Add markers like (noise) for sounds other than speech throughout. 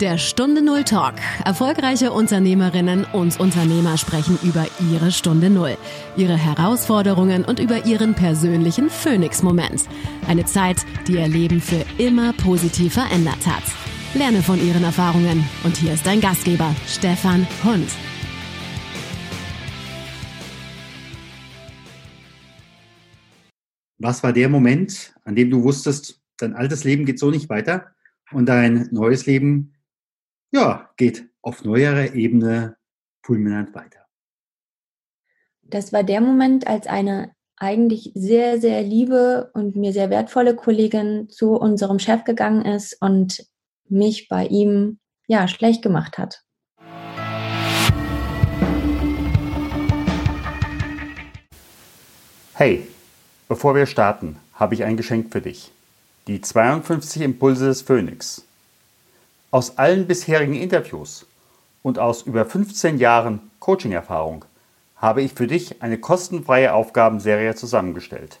Der Stunde Null Talk. Erfolgreiche Unternehmerinnen und Unternehmer sprechen über ihre Stunde Null, ihre Herausforderungen und über ihren persönlichen Phoenix-Moment. Eine Zeit, die ihr Leben für immer positiv verändert hat. Lerne von ihren Erfahrungen. Und hier ist dein Gastgeber, Stefan Hund. Was war der Moment, an dem du wusstest, dein altes Leben geht so nicht weiter und dein neues Leben ja, geht auf neuerer Ebene fulminant weiter. Das war der Moment, als eine eigentlich sehr, sehr liebe und mir sehr wertvolle Kollegin zu unserem Chef gegangen ist und mich bei ihm ja schlecht gemacht hat. Hey, bevor wir starten, habe ich ein Geschenk für dich. Die 52 Impulse des Phönix. Aus allen bisherigen Interviews und aus über 15 Jahren Coaching-Erfahrung habe ich für dich eine kostenfreie Aufgabenserie zusammengestellt.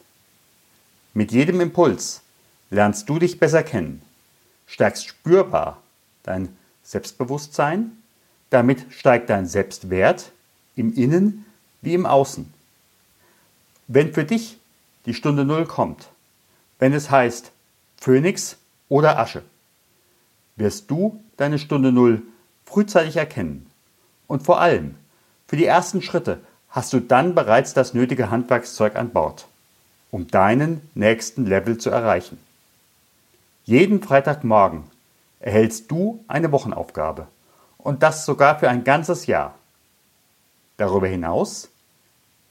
Mit jedem Impuls lernst du dich besser kennen, stärkst spürbar dein Selbstbewusstsein, damit steigt dein Selbstwert im Innen wie im Außen. Wenn für dich die Stunde Null kommt, wenn es heißt Phönix oder Asche, wirst du deine Stunde Null frühzeitig erkennen. Und vor allem, für die ersten Schritte hast du dann bereits das nötige Handwerkszeug an Bord, um deinen nächsten Level zu erreichen. Jeden Freitagmorgen erhältst du eine Wochenaufgabe und das sogar für ein ganzes Jahr. Darüber hinaus,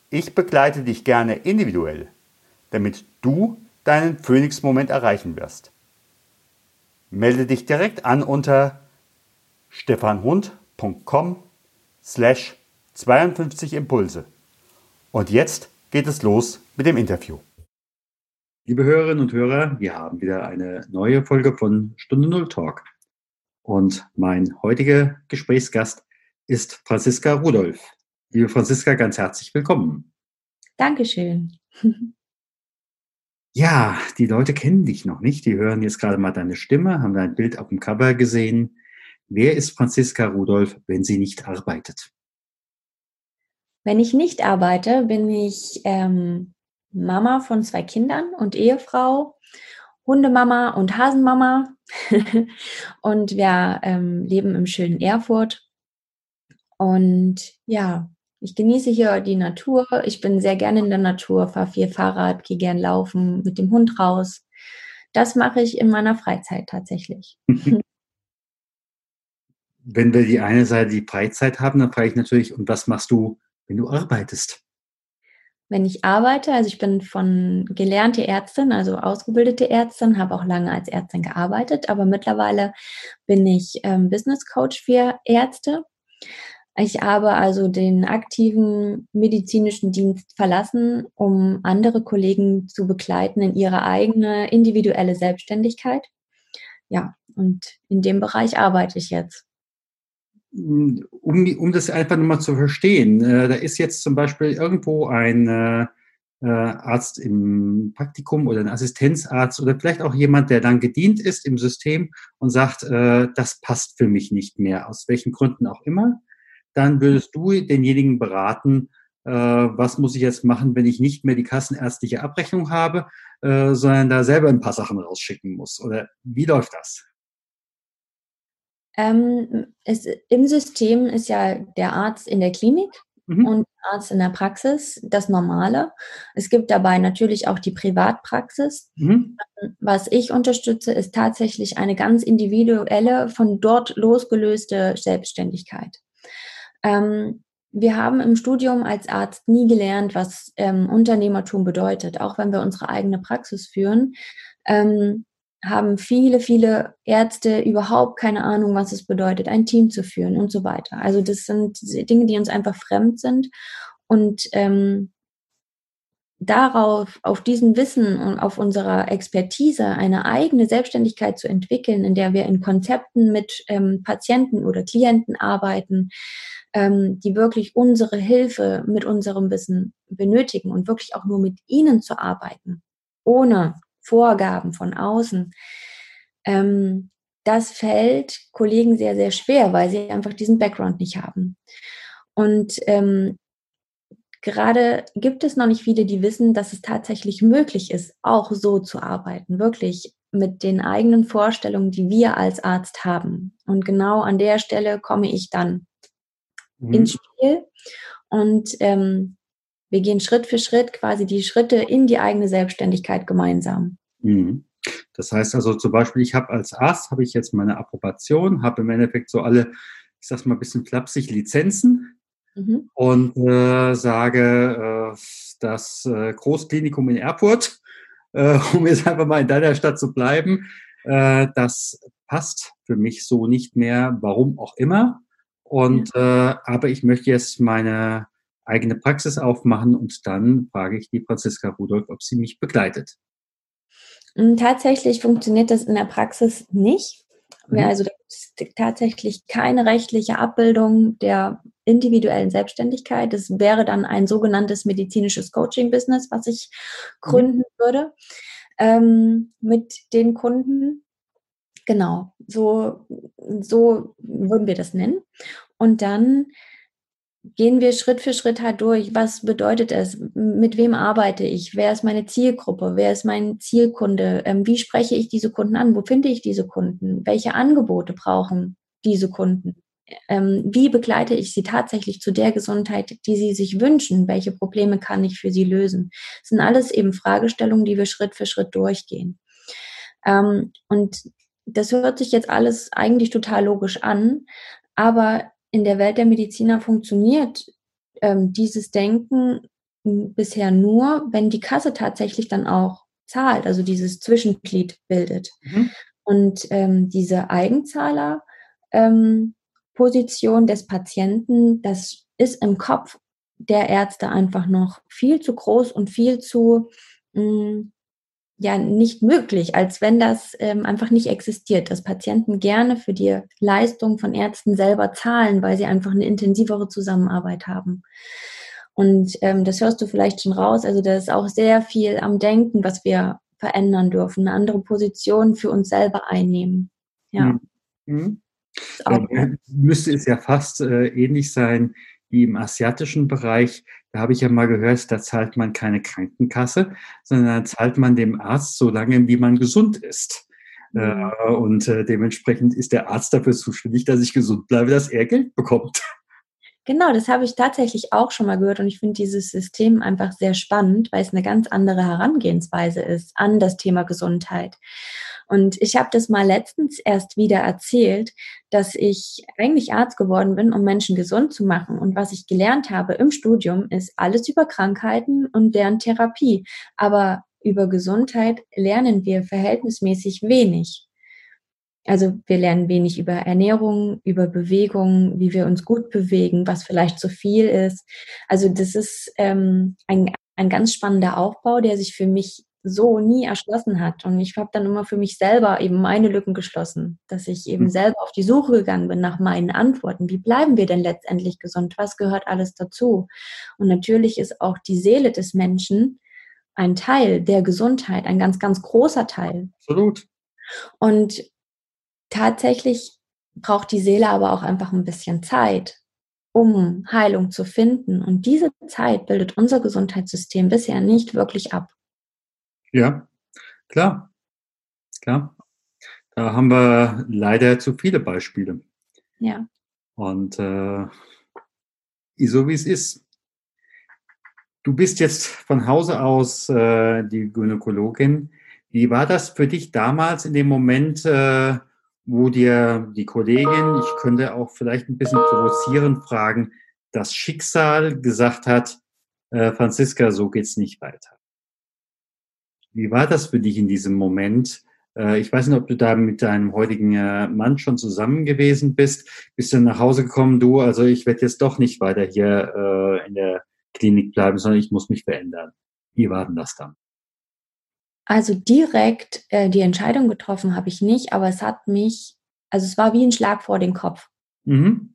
ich begleite dich gerne individuell, damit du deinen Phoenix-Moment erreichen wirst. Melde dich direkt an unter stefanhund.com slash 52 Impulse. Und jetzt geht es los mit dem Interview. Liebe Hörerinnen und Hörer, wir haben wieder eine neue Folge von Stunde Null Talk. Und mein heutiger Gesprächsgast ist Franziska Rudolph. Liebe Franziska, ganz herzlich willkommen. Dankeschön. (laughs) Ja, die Leute kennen dich noch nicht. Die hören jetzt gerade mal deine Stimme, haben dein Bild auf dem Cover gesehen. Wer ist Franziska Rudolph, wenn sie nicht arbeitet? Wenn ich nicht arbeite, bin ich ähm, Mama von zwei Kindern und Ehefrau, Hundemama und Hasenmama. (laughs) und wir ähm, leben im schönen Erfurt. Und ja, ich genieße hier die Natur. Ich bin sehr gerne in der Natur, fahre viel Fahrrad, gehe gern laufen, mit dem Hund raus. Das mache ich in meiner Freizeit tatsächlich. (laughs) Wenn wir die eine Seite die Freizeit haben, dann frage ich natürlich, und was machst du, wenn du arbeitest? Wenn ich arbeite, also ich bin von gelernte Ärztin, also ausgebildete Ärztin, habe auch lange als Ärztin gearbeitet, aber mittlerweile bin ich ähm, Business Coach für Ärzte ich habe also den aktiven medizinischen Dienst verlassen, um andere Kollegen zu begleiten in ihre eigene individuelle Selbstständigkeit. Ja, und in dem Bereich arbeite ich jetzt. Um, um das einfach nochmal zu verstehen, äh, da ist jetzt zum Beispiel irgendwo ein äh, äh, Arzt im Praktikum oder ein Assistenzarzt oder vielleicht auch jemand, der dann gedient ist im System und sagt, äh, das passt für mich nicht mehr, aus welchen Gründen auch immer dann würdest du denjenigen beraten, äh, was muss ich jetzt machen, wenn ich nicht mehr die kassenärztliche Abrechnung habe, äh, sondern da selber ein paar Sachen rausschicken muss? Oder wie läuft das? Ähm, es, Im System ist ja der Arzt in der Klinik mhm. und der Arzt in der Praxis das Normale. Es gibt dabei natürlich auch die Privatpraxis. Mhm. Was ich unterstütze, ist tatsächlich eine ganz individuelle, von dort losgelöste Selbstständigkeit. Ähm, wir haben im Studium als Arzt nie gelernt, was ähm, Unternehmertum bedeutet. Auch wenn wir unsere eigene Praxis führen, ähm, haben viele, viele Ärzte überhaupt keine Ahnung, was es bedeutet, ein Team zu führen und so weiter. Also das sind Dinge, die uns einfach fremd sind. Und ähm, darauf, auf diesem Wissen und auf unserer Expertise eine eigene Selbstständigkeit zu entwickeln, in der wir in Konzepten mit ähm, Patienten oder Klienten arbeiten, ähm, die wirklich unsere Hilfe mit unserem Wissen benötigen und wirklich auch nur mit ihnen zu arbeiten, ohne Vorgaben von außen. Ähm, das fällt Kollegen sehr, sehr schwer, weil sie einfach diesen Background nicht haben. Und ähm, gerade gibt es noch nicht viele, die wissen, dass es tatsächlich möglich ist, auch so zu arbeiten, wirklich mit den eigenen Vorstellungen, die wir als Arzt haben. Und genau an der Stelle komme ich dann mhm. ins Spiel und ähm, wir gehen Schritt für Schritt quasi die Schritte in die eigene Selbstständigkeit gemeinsam. Mhm. Das heißt also zum Beispiel, ich habe als Arzt, habe ich jetzt meine Approbation, habe im Endeffekt so alle, ich sag's mal ein bisschen flapsig, Lizenzen mhm. und äh, sage, äh, das äh, Großklinikum in Erfurt, äh, (laughs) um jetzt einfach mal in deiner Stadt zu bleiben, äh, das passt für mich so nicht mehr, warum auch immer. Und ja. äh, aber ich möchte jetzt meine eigene Praxis aufmachen und dann frage ich die Franziska Rudolph, ob sie mich begleitet. Hm, tatsächlich funktioniert das in der Praxis nicht. Mhm. Also da ist tatsächlich keine rechtliche Abbildung der individuellen Selbstständigkeit. Das wäre dann ein sogenanntes medizinisches Coaching-Business, was ich mhm. gründen mhm. würde ähm, mit den Kunden. Genau, so, so würden wir das nennen. Und dann gehen wir Schritt für Schritt halt durch. Was bedeutet es? Mit wem arbeite ich? Wer ist meine Zielgruppe? Wer ist mein Zielkunde? Ähm, wie spreche ich diese Kunden an? Wo finde ich diese Kunden? Welche Angebote brauchen diese Kunden? Ähm, wie begleite ich sie tatsächlich zu der Gesundheit, die sie sich wünschen? Welche Probleme kann ich für sie lösen? Das sind alles eben Fragestellungen, die wir Schritt für Schritt durchgehen. Ähm, und das hört sich jetzt alles eigentlich total logisch an, aber in der Welt der Mediziner funktioniert ähm, dieses Denken bisher nur, wenn die Kasse tatsächlich dann auch zahlt, also dieses Zwischenglied bildet. Mhm. Und ähm, diese Eigenzahler-Position ähm, des Patienten, das ist im Kopf der Ärzte einfach noch viel zu groß und viel zu mh, ja nicht möglich, als wenn das ähm, einfach nicht existiert, dass Patienten gerne für die Leistung von Ärzten selber zahlen, weil sie einfach eine intensivere Zusammenarbeit haben. Und ähm, das hörst du vielleicht schon raus. Also da ist auch sehr viel am Denken, was wir verändern dürfen, eine andere Position für uns selber einnehmen. Ja. Mhm. Dann müsste es ja fast äh, ähnlich sein wie im asiatischen Bereich. Da habe ich ja mal gehört, da zahlt man keine Krankenkasse, sondern da zahlt man dem Arzt so lange, wie man gesund ist. Mhm. Äh, und äh, dementsprechend ist der Arzt dafür zuständig, dass ich gesund bleibe, dass er Geld bekommt. (laughs) Genau, das habe ich tatsächlich auch schon mal gehört und ich finde dieses System einfach sehr spannend, weil es eine ganz andere Herangehensweise ist an das Thema Gesundheit. Und ich habe das mal letztens erst wieder erzählt, dass ich eigentlich Arzt geworden bin, um Menschen gesund zu machen. Und was ich gelernt habe im Studium, ist alles über Krankheiten und deren Therapie. Aber über Gesundheit lernen wir verhältnismäßig wenig. Also wir lernen wenig über Ernährung, über Bewegung, wie wir uns gut bewegen, was vielleicht zu viel ist. Also das ist ähm, ein, ein ganz spannender Aufbau, der sich für mich so nie erschlossen hat. Und ich habe dann immer für mich selber eben meine Lücken geschlossen, dass ich eben hm. selber auf die Suche gegangen bin nach meinen Antworten. Wie bleiben wir denn letztendlich gesund? Was gehört alles dazu? Und natürlich ist auch die Seele des Menschen ein Teil der Gesundheit, ein ganz, ganz großer Teil. Absolut. Und tatsächlich braucht die Seele aber auch einfach ein bisschen Zeit, um Heilung zu finden. Und diese Zeit bildet unser Gesundheitssystem bisher nicht wirklich ab. Ja, klar. Klar. Da haben wir leider zu viele Beispiele. Ja. Und äh, so wie es ist. Du bist jetzt von Hause aus äh, die Gynäkologin. Wie war das für dich damals in dem Moment, äh, wo dir die Kollegin, ich könnte auch vielleicht ein bisschen provozierend fragen, das Schicksal gesagt hat, äh, Franziska, so geht's nicht weiter? Wie war das für dich in diesem Moment? Äh, ich weiß nicht, ob du da mit deinem heutigen äh, Mann schon zusammen gewesen bist. Bist du nach Hause gekommen, du, also ich werde jetzt doch nicht weiter hier äh, in der Klinik bleiben, sondern ich muss mich verändern. Wie war denn das dann? Also direkt äh, die Entscheidung getroffen habe ich nicht, aber es hat mich, also es war wie ein Schlag vor den Kopf. Mhm.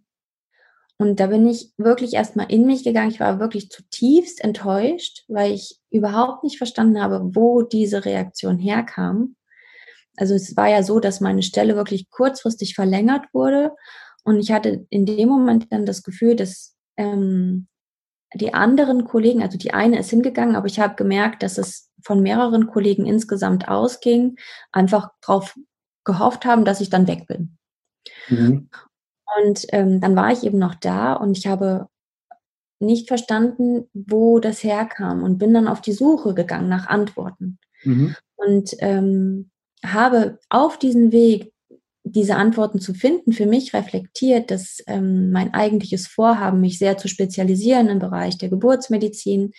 Und da bin ich wirklich erstmal in mich gegangen. Ich war wirklich zutiefst enttäuscht, weil ich überhaupt nicht verstanden habe, wo diese Reaktion herkam. Also es war ja so, dass meine Stelle wirklich kurzfristig verlängert wurde und ich hatte in dem Moment dann das Gefühl, dass ähm, die anderen Kollegen, also die eine ist hingegangen, aber ich habe gemerkt, dass es von mehreren Kollegen insgesamt ausging, einfach darauf gehofft haben, dass ich dann weg bin. Mhm. Und ähm, dann war ich eben noch da und ich habe nicht verstanden, wo das herkam und bin dann auf die Suche gegangen nach Antworten. Mhm. Und ähm, habe auf diesen Weg diese Antworten zu finden, für mich reflektiert, dass ähm, mein eigentliches Vorhaben, mich sehr zu spezialisieren im Bereich der Geburtsmedizin,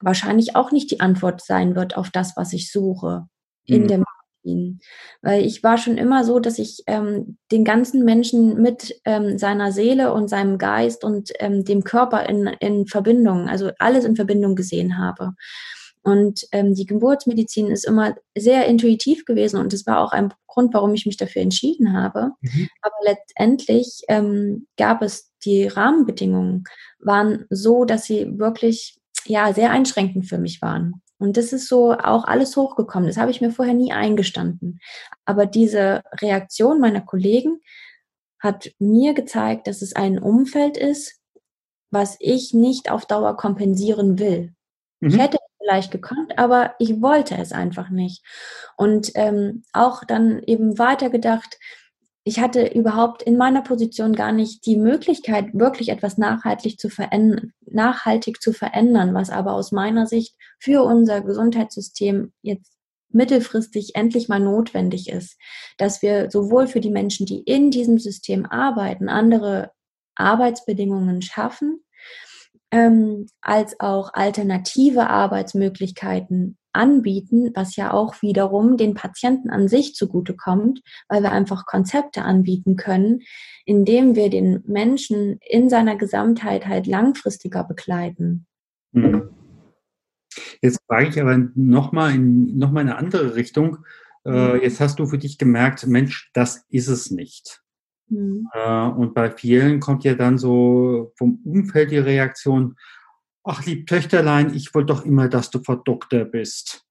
wahrscheinlich auch nicht die Antwort sein wird auf das, was ich suche in mhm. der Medizin. Weil ich war schon immer so, dass ich ähm, den ganzen Menschen mit ähm, seiner Seele und seinem Geist und ähm, dem Körper in, in Verbindung, also alles in Verbindung gesehen habe. Und ähm, die Geburtsmedizin ist immer sehr intuitiv gewesen und das war auch ein Grund, warum ich mich dafür entschieden habe. Mhm. Aber letztendlich ähm, gab es die Rahmenbedingungen, waren so, dass sie wirklich ja sehr einschränkend für mich waren. Und das ist so auch alles hochgekommen. Das habe ich mir vorher nie eingestanden. Aber diese Reaktion meiner Kollegen hat mir gezeigt, dass es ein Umfeld ist, was ich nicht auf Dauer kompensieren will. Mhm. Ich hätte vielleicht gekonnt, aber ich wollte es einfach nicht. Und ähm, auch dann eben weitergedacht, ich hatte überhaupt in meiner Position gar nicht die Möglichkeit, wirklich etwas nachhaltig zu verändern, nachhaltig zu verändern, was aber aus meiner Sicht für unser Gesundheitssystem jetzt mittelfristig endlich mal notwendig ist, dass wir sowohl für die Menschen, die in diesem System arbeiten, andere Arbeitsbedingungen schaffen, ähm, als auch alternative Arbeitsmöglichkeiten anbieten, was ja auch wiederum den Patienten an sich zugutekommt, weil wir einfach Konzepte anbieten können, indem wir den Menschen in seiner Gesamtheit halt langfristiger begleiten. Mhm. Jetzt frage ich aber nochmal in, noch mal in eine andere Richtung. Äh, mhm. jetzt hast du für dich gemerkt, Mensch, das ist es nicht. Mhm. Äh, und bei vielen kommt ja dann so vom Umfeld die Reaktion, ach lieb Töchterlein, ich wollte doch immer, dass du Frau Doktor bist.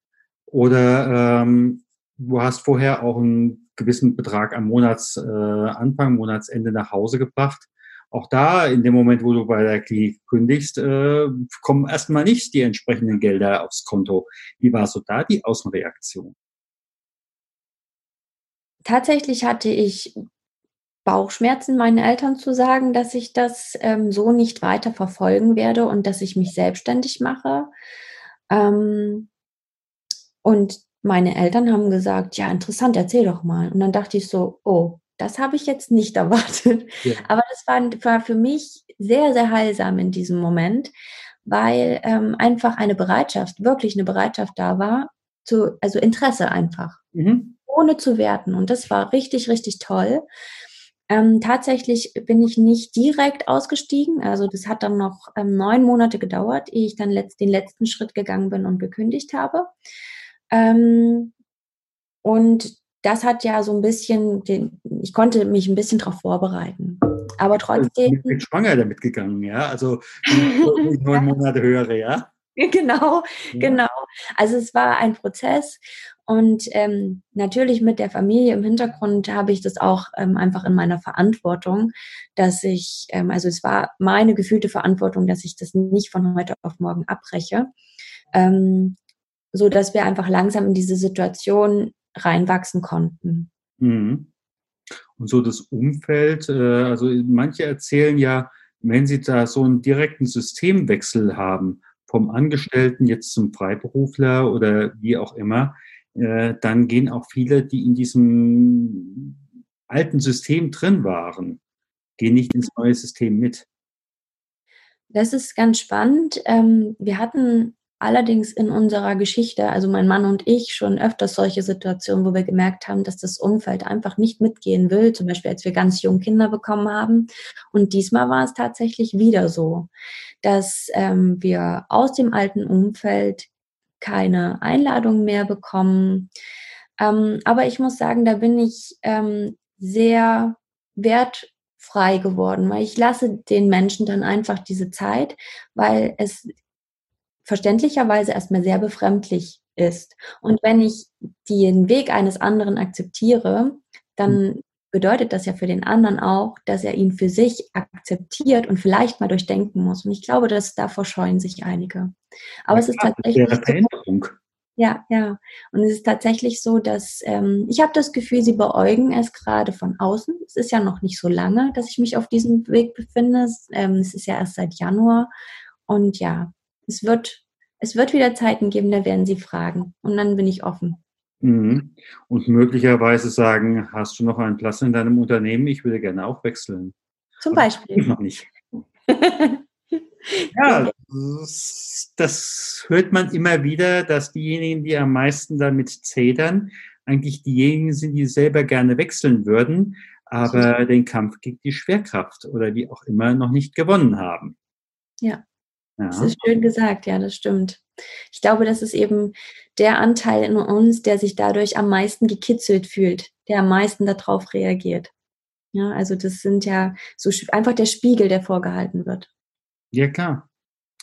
Oder ähm, du hast vorher auch einen gewissen Betrag am Monatsanfang, äh, Monatsende nach Hause gebracht. Auch da, in dem Moment, wo du bei der Klinik kündigst, äh, kommen erstmal nicht die entsprechenden Gelder aufs Konto. Wie war so da die Außenreaktion? Tatsächlich hatte ich Bauchschmerzen, meinen Eltern zu sagen, dass ich das ähm, so nicht weiter verfolgen werde und dass ich mich selbstständig mache. Ähm, und meine Eltern haben gesagt, ja, interessant, erzähl doch mal. Und dann dachte ich so, oh, das habe ich jetzt nicht (laughs) erwartet. Ja. Aber das war, war, für mich sehr, sehr heilsam in diesem Moment, weil ähm, einfach eine Bereitschaft, wirklich eine Bereitschaft da war, zu, also Interesse einfach, mhm. ohne zu werten. Und das war richtig, richtig toll. Ähm, tatsächlich bin ich nicht direkt ausgestiegen. Also das hat dann noch ähm, neun Monate gedauert, ehe ich dann letzt, den letzten Schritt gegangen bin und gekündigt habe. Ähm, und das hat ja so ein bisschen, den, ich konnte mich ein bisschen darauf vorbereiten. Aber trotzdem. Ich bin schwanger damit gegangen, ja. Also (laughs) neun Monate höhere, ja. Genau, ja. genau. Also es war ein Prozess und ähm, natürlich mit der Familie im Hintergrund habe ich das auch ähm, einfach in meiner Verantwortung, dass ich, ähm, also es war meine gefühlte Verantwortung, dass ich das nicht von heute auf morgen abbreche, ähm, so dass wir einfach langsam in diese Situation reinwachsen konnten. Mhm. Und so das Umfeld, äh, also manche erzählen ja, wenn sie da so einen direkten Systemwechsel haben, vom Angestellten jetzt zum Freiberufler oder wie auch immer, äh, dann gehen auch viele, die in diesem alten System drin waren, gehen nicht ins neue System mit. Das ist ganz spannend. Ähm, wir hatten allerdings in unserer Geschichte, also mein Mann und ich, schon öfters solche Situationen, wo wir gemerkt haben, dass das Umfeld einfach nicht mitgehen will. Zum Beispiel, als wir ganz jung Kinder bekommen haben. Und diesmal war es tatsächlich wieder so dass ähm, wir aus dem alten Umfeld keine Einladung mehr bekommen. Ähm, aber ich muss sagen, da bin ich ähm, sehr wertfrei geworden, weil ich lasse den Menschen dann einfach diese Zeit, weil es verständlicherweise erstmal sehr befremdlich ist. Und wenn ich den Weg eines anderen akzeptiere, dann mhm. Bedeutet das ja für den anderen auch, dass er ihn für sich akzeptiert und vielleicht mal durchdenken muss. Und ich glaube, dass davor scheuen sich einige. Aber ja, es ist tatsächlich. Veränderung. Ja, ja. Und es ist tatsächlich so, dass ähm, ich habe das Gefühl, sie beäugen es gerade von außen. Es ist ja noch nicht so lange, dass ich mich auf diesem Weg befinde. Es, ähm, es ist ja erst seit Januar. Und ja, es wird, es wird wieder Zeiten geben, da werden sie fragen. Und dann bin ich offen. Mhm. Und möglicherweise sagen, hast du noch einen Platz in deinem Unternehmen? Ich würde gerne auch wechseln. Zum Beispiel. noch nicht. (laughs) Ja, das, das, hört man immer wieder, dass diejenigen, die am meisten damit zedern, eigentlich diejenigen sind, die selber gerne wechseln würden, aber den Kampf gegen die Schwerkraft oder wie auch immer noch nicht gewonnen haben. Ja. Ja. Das ist schön gesagt, ja, das stimmt. Ich glaube, das ist eben der Anteil in uns, der sich dadurch am meisten gekitzelt fühlt, der am meisten darauf reagiert. Ja, also das sind ja so einfach der Spiegel, der vorgehalten wird. Ja, klar.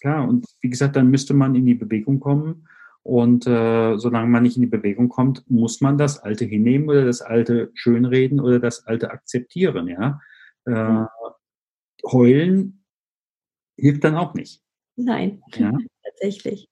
Klar. Und wie gesagt, dann müsste man in die Bewegung kommen. Und äh, solange man nicht in die Bewegung kommt, muss man das Alte hinnehmen oder das Alte schönreden oder das Alte akzeptieren. Ja? Äh, heulen hilft dann auch nicht. Nein, ja? (laughs) tatsächlich.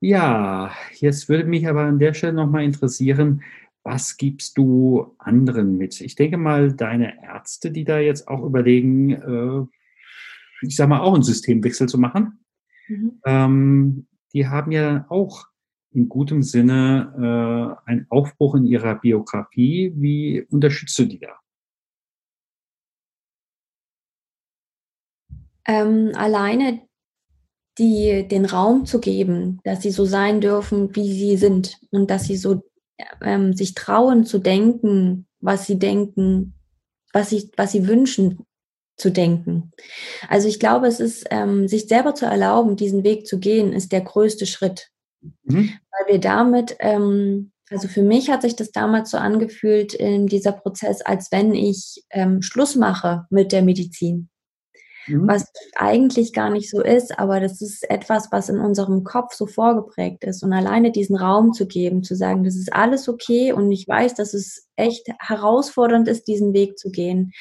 Ja, jetzt würde mich aber an der Stelle nochmal interessieren, was gibst du anderen mit? Ich denke mal, deine Ärzte, die da jetzt auch überlegen, äh, ich sag mal, auch einen Systemwechsel zu machen. Mhm. Ähm, die haben ja auch in gutem Sinne äh, einen Aufbruch in ihrer Biografie. Wie unterstützt du die da? Ähm, alleine die, den Raum zu geben, dass sie so sein dürfen, wie sie sind und dass sie so ähm, sich trauen zu denken, was sie denken, was sie, was sie wünschen, zu denken. Also ich glaube, es ist, ähm, sich selber zu erlauben, diesen Weg zu gehen, ist der größte Schritt. Mhm. Weil wir damit, ähm, also für mich hat sich das damals so angefühlt in dieser Prozess, als wenn ich ähm, Schluss mache mit der Medizin mhm. was eigentlich gar nicht so ist, aber das ist etwas, was in unserem Kopf so vorgeprägt ist. Und alleine diesen Raum zu geben, zu sagen, das ist alles okay und ich weiß, dass es echt herausfordernd ist, diesen Weg zu gehen.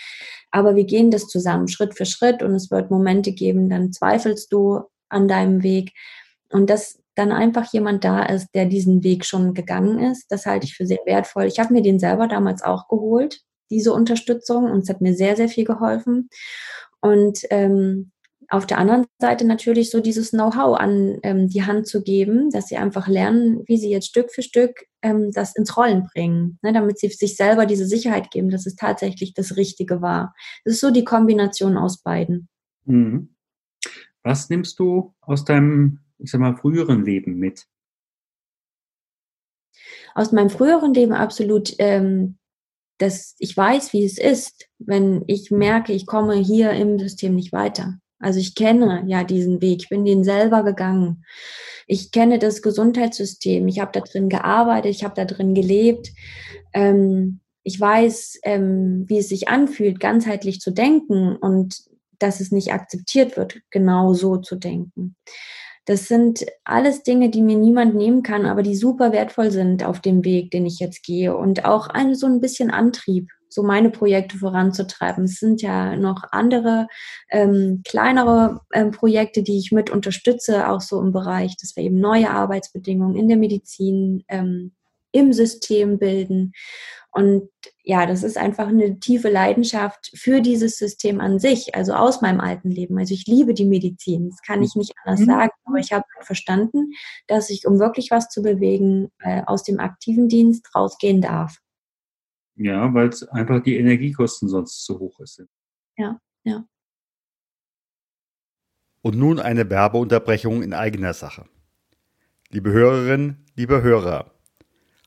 Aber wir gehen das zusammen, Schritt für Schritt und es wird Momente geben, dann zweifelst du an deinem Weg. Und dass dann einfach jemand da ist, der diesen Weg schon gegangen ist, das halte ich für sehr wertvoll. Ich habe mir den selber damals auch geholt, diese Unterstützung, und es hat mir sehr, sehr viel geholfen. Und ähm, auf der anderen Seite natürlich so dieses Know-how an ähm, die Hand zu geben, dass sie einfach lernen, wie sie jetzt Stück für Stück ähm, das ins Rollen bringen, ne, damit sie sich selber diese Sicherheit geben, dass es tatsächlich das Richtige war. Das ist so die Kombination aus beiden. Mhm. Was nimmst du aus deinem, ich sag mal, früheren Leben mit? Aus meinem früheren Leben absolut ähm, dass ich weiß, wie es ist, wenn ich merke, ich komme hier im System nicht weiter. Also ich kenne ja diesen Weg, ich bin den selber gegangen. Ich kenne das Gesundheitssystem, ich habe da drin gearbeitet, ich habe da drin gelebt. Ähm, ich weiß, ähm, wie es sich anfühlt, ganzheitlich zu denken und dass es nicht akzeptiert wird, genau so zu denken. Das sind alles Dinge, die mir niemand nehmen kann, aber die super wertvoll sind auf dem Weg, den ich jetzt gehe. Und auch ein, so ein bisschen Antrieb, so meine Projekte voranzutreiben. Es sind ja noch andere ähm, kleinere ähm, Projekte, die ich mit unterstütze, auch so im Bereich, dass wir eben neue Arbeitsbedingungen in der Medizin ähm, im System bilden. Und ja, das ist einfach eine tiefe Leidenschaft für dieses System an sich, also aus meinem alten Leben. Also ich liebe die Medizin, das kann ich nicht anders mhm. sagen, aber ich habe verstanden, dass ich, um wirklich was zu bewegen, äh, aus dem aktiven Dienst rausgehen darf. Ja, weil einfach die Energiekosten sonst zu hoch sind. Ja, ja. Und nun eine Werbeunterbrechung in eigener Sache. Liebe Hörerinnen, liebe Hörer,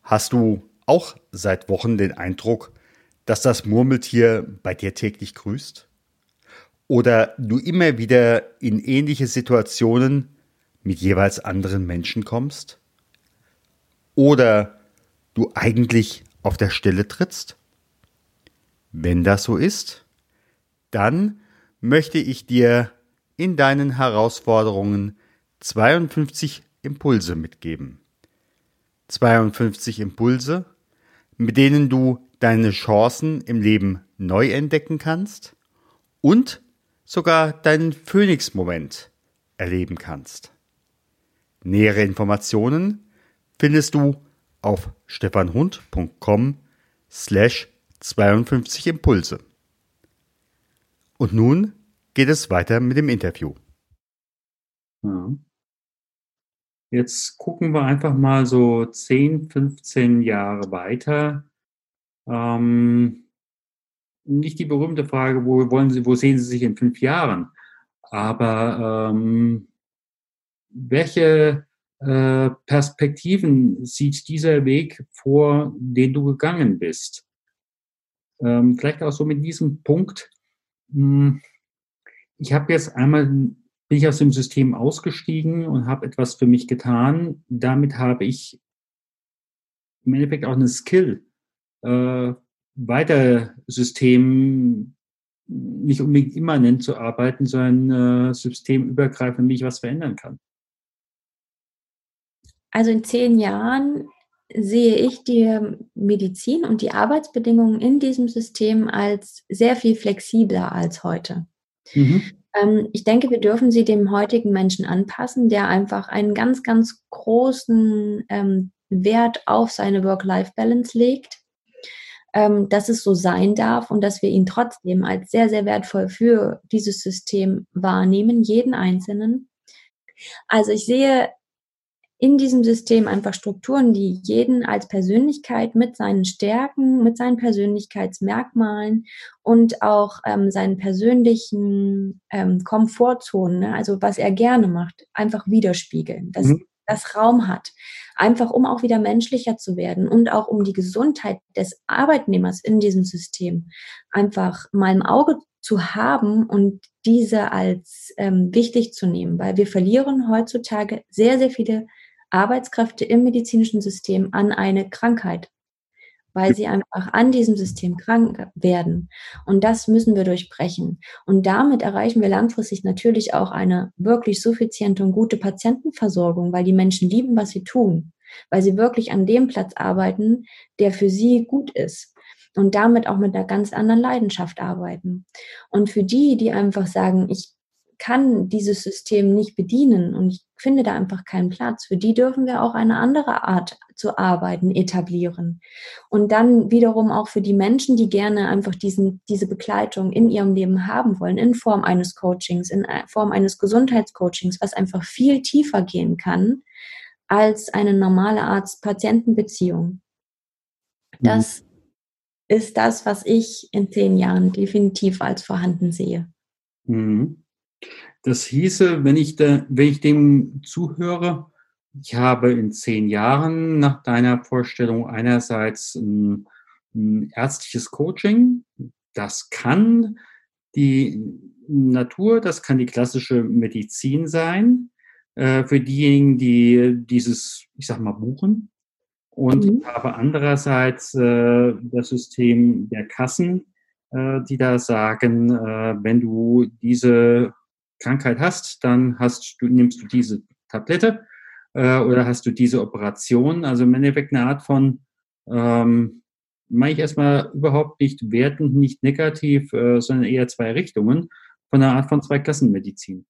hast du auch seit Wochen den Eindruck, dass das Murmeltier bei dir täglich grüßt? Oder du immer wieder in ähnliche Situationen mit jeweils anderen Menschen kommst? Oder du eigentlich auf der Stelle trittst? Wenn das so ist, dann möchte ich dir in deinen Herausforderungen 52 Impulse mitgeben. 52 Impulse, mit denen du deine Chancen im Leben neu entdecken kannst und sogar deinen Phoenix-Moment erleben kannst. Nähere Informationen findest du auf stefanhund.com slash 52 Impulse. Und nun geht es weiter mit dem Interview. Ja. Jetzt gucken wir einfach mal so 10, 15 Jahre weiter. Ähm, nicht die berühmte Frage, wo wollen Sie, wo sehen Sie sich in fünf Jahren? Aber ähm, welche äh, Perspektiven sieht dieser Weg vor, den du gegangen bist? Ähm, vielleicht auch so mit diesem Punkt. Hm, ich habe jetzt einmal bin ich aus dem System ausgestiegen und habe etwas für mich getan. Damit habe ich im Endeffekt auch eine Skill, äh, weiter System nicht unbedingt immanent zu arbeiten, sondern äh, systemübergreifend mich was verändern kann. Also in zehn Jahren sehe ich die Medizin und die Arbeitsbedingungen in diesem System als sehr viel flexibler als heute. Mhm. Ähm, ich denke, wir dürfen sie dem heutigen Menschen anpassen, der einfach einen ganz, ganz großen ähm, Wert auf seine Work-Life-Balance legt, ähm, dass es so sein darf und dass wir ihn trotzdem als sehr, sehr wertvoll für dieses System wahrnehmen, jeden Einzelnen. Also ich sehe in diesem System einfach Strukturen, die jeden als Persönlichkeit mit seinen Stärken, mit seinen Persönlichkeitsmerkmalen und auch ähm, seinen persönlichen ähm, Komfortzonen, ne, also was er gerne macht, einfach widerspiegeln, dass mhm. das Raum hat, einfach um auch wieder menschlicher zu werden und auch um die Gesundheit des Arbeitnehmers in diesem System einfach mal im Auge zu haben und diese als ähm, wichtig zu nehmen, weil wir verlieren heutzutage sehr, sehr viele Arbeitskräfte im medizinischen System an eine Krankheit, weil sie einfach an diesem System krank werden. Und das müssen wir durchbrechen. Und damit erreichen wir langfristig natürlich auch eine wirklich suffiziente und gute Patientenversorgung, weil die Menschen lieben, was sie tun, weil sie wirklich an dem Platz arbeiten, der für sie gut ist und damit auch mit einer ganz anderen Leidenschaft arbeiten. Und für die, die einfach sagen, ich kann dieses System nicht bedienen und ich finde da einfach keinen Platz. Für die dürfen wir auch eine andere Art zu arbeiten etablieren. Und dann wiederum auch für die Menschen, die gerne einfach diesen, diese Begleitung in ihrem Leben haben wollen, in Form eines Coachings, in Form eines Gesundheitscoachings, was einfach viel tiefer gehen kann als eine normale Arzt-Patienten-Beziehung. Das mhm. ist das, was ich in zehn Jahren definitiv als vorhanden sehe. Mhm. Das hieße, wenn ich, da, wenn ich dem zuhöre, ich habe in zehn Jahren nach deiner Vorstellung einerseits ein, ein ärztliches Coaching, das kann die Natur, das kann die klassische Medizin sein, äh, für diejenigen, die dieses, ich sag mal, buchen. Und mhm. ich habe andererseits äh, das System der Kassen, äh, die da sagen, äh, wenn du diese Krankheit hast, dann hast du, nimmst du diese Tablette äh, oder hast du diese Operation. Also im Endeffekt eine Art von, ähm, meine ich erstmal überhaupt nicht wertend, nicht negativ, äh, sondern eher zwei Richtungen von einer Art von Zweiklassenmedizin.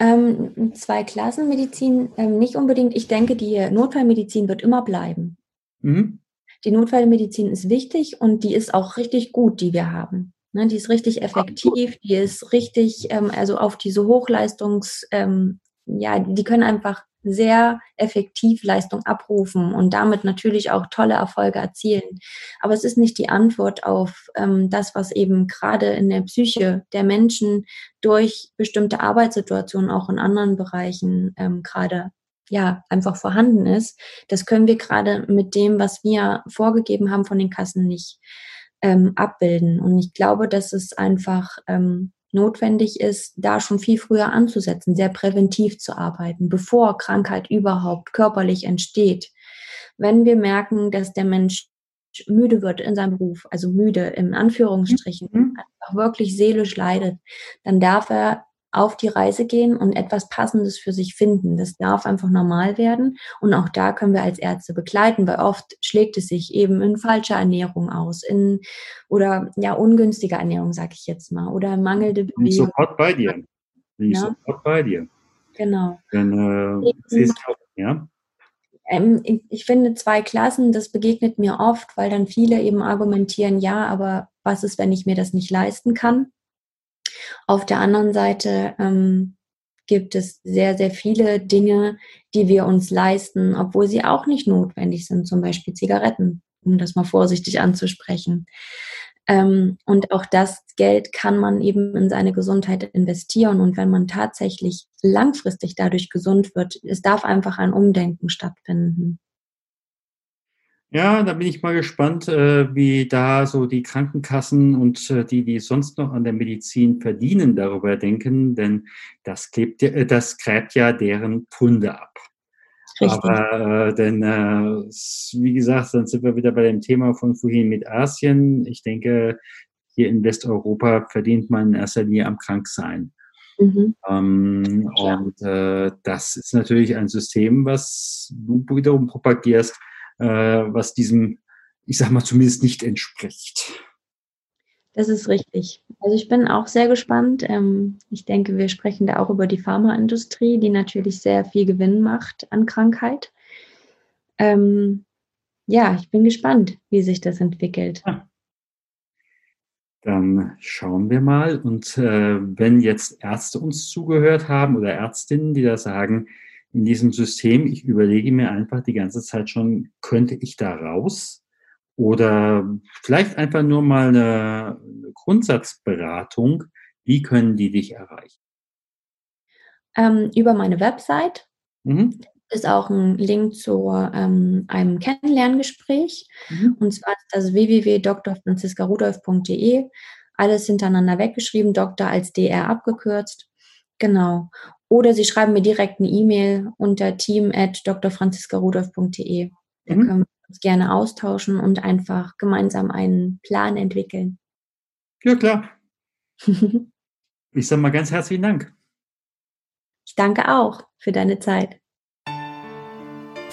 Ähm, Zweiklassenmedizin ähm, nicht unbedingt. Ich denke, die Notfallmedizin wird immer bleiben. Mhm. Die Notfallmedizin ist wichtig und die ist auch richtig gut, die wir haben. Ne, die ist richtig effektiv, die ist richtig, ähm, also auf diese Hochleistungs, ähm, ja, die können einfach sehr effektiv Leistung abrufen und damit natürlich auch tolle Erfolge erzielen. Aber es ist nicht die Antwort auf ähm, das, was eben gerade in der Psyche der Menschen durch bestimmte Arbeitssituationen auch in anderen Bereichen ähm, gerade ja einfach vorhanden ist. Das können wir gerade mit dem, was wir vorgegeben haben von den Kassen nicht ähm, abbilden. Und ich glaube, dass es einfach ähm, notwendig ist, da schon viel früher anzusetzen, sehr präventiv zu arbeiten, bevor Krankheit überhaupt körperlich entsteht. Wenn wir merken, dass der Mensch müde wird in seinem Beruf, also müde in Anführungsstrichen, mhm. wirklich seelisch leidet, dann darf er auf die Reise gehen und etwas Passendes für sich finden. Das darf einfach normal werden. Und auch da können wir als Ärzte begleiten, weil oft schlägt es sich eben in falscher Ernährung aus, in oder ja ungünstiger Ernährung, sag ich jetzt mal, oder mangelnde Bewegung. Bin sofort bei dir. Bin ich ja? sofort bei dir. Genau. Dann äh, siehst du, ja. Ähm, ich finde zwei Klassen, das begegnet mir oft, weil dann viele eben argumentieren, ja, aber was ist, wenn ich mir das nicht leisten kann? Auf der anderen Seite ähm, gibt es sehr, sehr viele Dinge, die wir uns leisten, obwohl sie auch nicht notwendig sind, zum Beispiel Zigaretten, um das mal vorsichtig anzusprechen. Ähm, und auch das Geld kann man eben in seine Gesundheit investieren. Und wenn man tatsächlich langfristig dadurch gesund wird, es darf einfach ein Umdenken stattfinden. Ja, da bin ich mal gespannt, äh, wie da so die Krankenkassen und äh, die, die sonst noch an der Medizin verdienen, darüber denken, denn das, klebt, äh, das gräbt ja deren Pfunde ab. Richtig. Aber äh, denn, äh, wie gesagt, dann sind wir wieder bei dem Thema von vorhin mit Asien. Ich denke, hier in Westeuropa verdient man in erster Linie am Kranksein. Mhm. Ähm, und äh, das ist natürlich ein System, was du wiederum propagierst, äh, was diesem, ich sag mal, zumindest nicht entspricht. Das ist richtig. Also ich bin auch sehr gespannt. Ähm, ich denke, wir sprechen da auch über die Pharmaindustrie, die natürlich sehr viel Gewinn macht an Krankheit. Ähm, ja, ich bin gespannt, wie sich das entwickelt. Dann schauen wir mal. Und äh, wenn jetzt Ärzte uns zugehört haben oder Ärztinnen, die da sagen, in diesem System, ich überlege mir einfach die ganze Zeit schon, könnte ich da raus? Oder vielleicht einfach nur mal eine Grundsatzberatung. Wie können die dich erreichen? Ähm, über meine Website mhm. ist auch ein Link zu ähm, einem Kennenlerngespräch. Mhm. Und zwar ist das www.drfranziskarudolf.de. Alles hintereinander weggeschrieben, Doktor als DR abgekürzt. Genau. Oder Sie schreiben mir direkt eine E-Mail unter team at drfranziskarudolf.de. Da mhm. können wir uns gerne austauschen und einfach gemeinsam einen Plan entwickeln. Ja, klar. (laughs) ich sage mal ganz herzlichen Dank. Ich danke auch für deine Zeit.